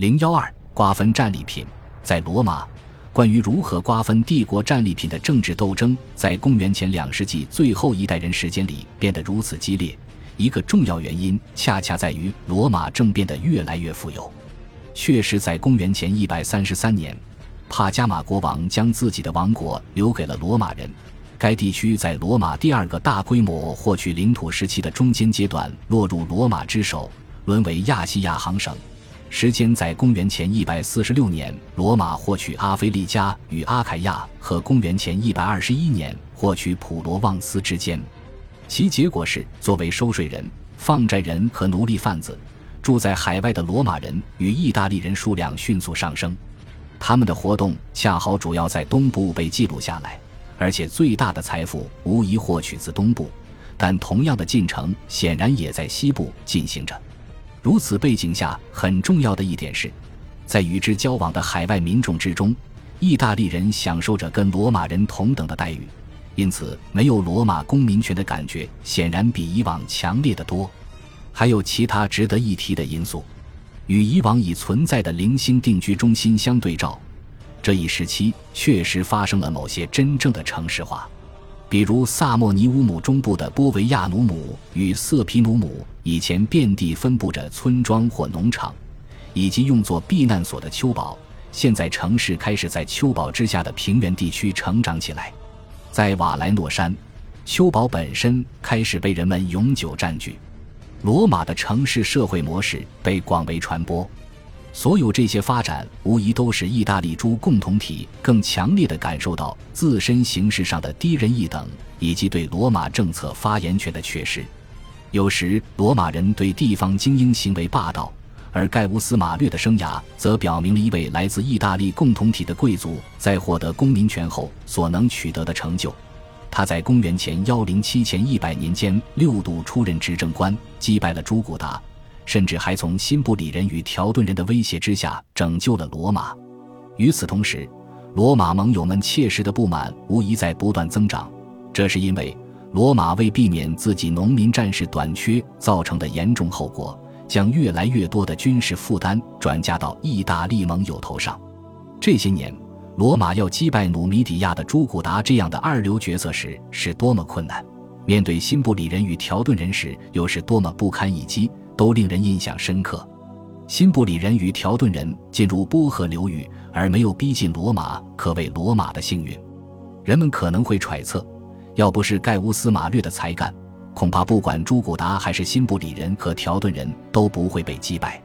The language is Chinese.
零幺二瓜分战利品，在罗马，关于如何瓜分帝国战利品的政治斗争，在公元前两世纪最后一代人时间里变得如此激烈。一个重要原因，恰恰在于罗马正变得越来越富有。确实，在公元前一百三十三年，帕加马国王将自己的王国留给了罗马人。该地区在罗马第二个大规模获取领土时期的中间阶段落入罗马之手，沦为亚细亚行省。时间在公元前一百四十六年，罗马获取阿非利加与阿凯亚，和公元前一百二十一年获取普罗旺斯之间。其结果是，作为收税人、放债人和奴隶贩子，住在海外的罗马人与意大利人数量迅速上升。他们的活动恰好主要在东部被记录下来，而且最大的财富无疑获取自东部。但同样的进程显然也在西部进行着。如此背景下，很重要的一点是，在与之交往的海外民众之中，意大利人享受着跟罗马人同等的待遇，因此没有罗马公民权的感觉显然比以往强烈的多。还有其他值得一提的因素，与以往已存在的零星定居中心相对照，这一时期确实发生了某些真正的城市化。比如萨莫尼乌姆中部的波维亚努姆与瑟皮努姆，以前遍地分布着村庄或农场，以及用作避难所的丘堡，现在城市开始在丘堡之下的平原地区成长起来。在瓦莱诺山，丘堡本身开始被人们永久占据。罗马的城市社会模式被广为传播。所有这些发展，无疑都使意大利诸共同体更强烈地感受到自身形式上的低人一等，以及对罗马政策发言权的缺失。有时，罗马人对地方精英行为霸道，而盖乌斯·马略的生涯则表明了一位来自意大利共同体的贵族在获得公民权后所能取得的成就。他在公元前幺零七前一百年间六度出任执政官，击败了朱古达。甚至还从辛布里人与条顿人的威胁之下拯救了罗马。与此同时，罗马盟友们切实的不满无疑在不断增长。这是因为罗马为避免自己农民战士短缺造成的严重后果，将越来越多的军事负担转嫁到意大利盟友头上。这些年，罗马要击败努米底亚的朱古达这样的二流角色时是多么困难；面对辛布里人与条顿人时又是多么不堪一击。都令人印象深刻。辛布里人与条顿人进入波河流域而没有逼近罗马，可谓罗马的幸运。人们可能会揣测，要不是盖乌斯·马略的才干，恐怕不管朱古达还是辛布里人和条顿人都不会被击败。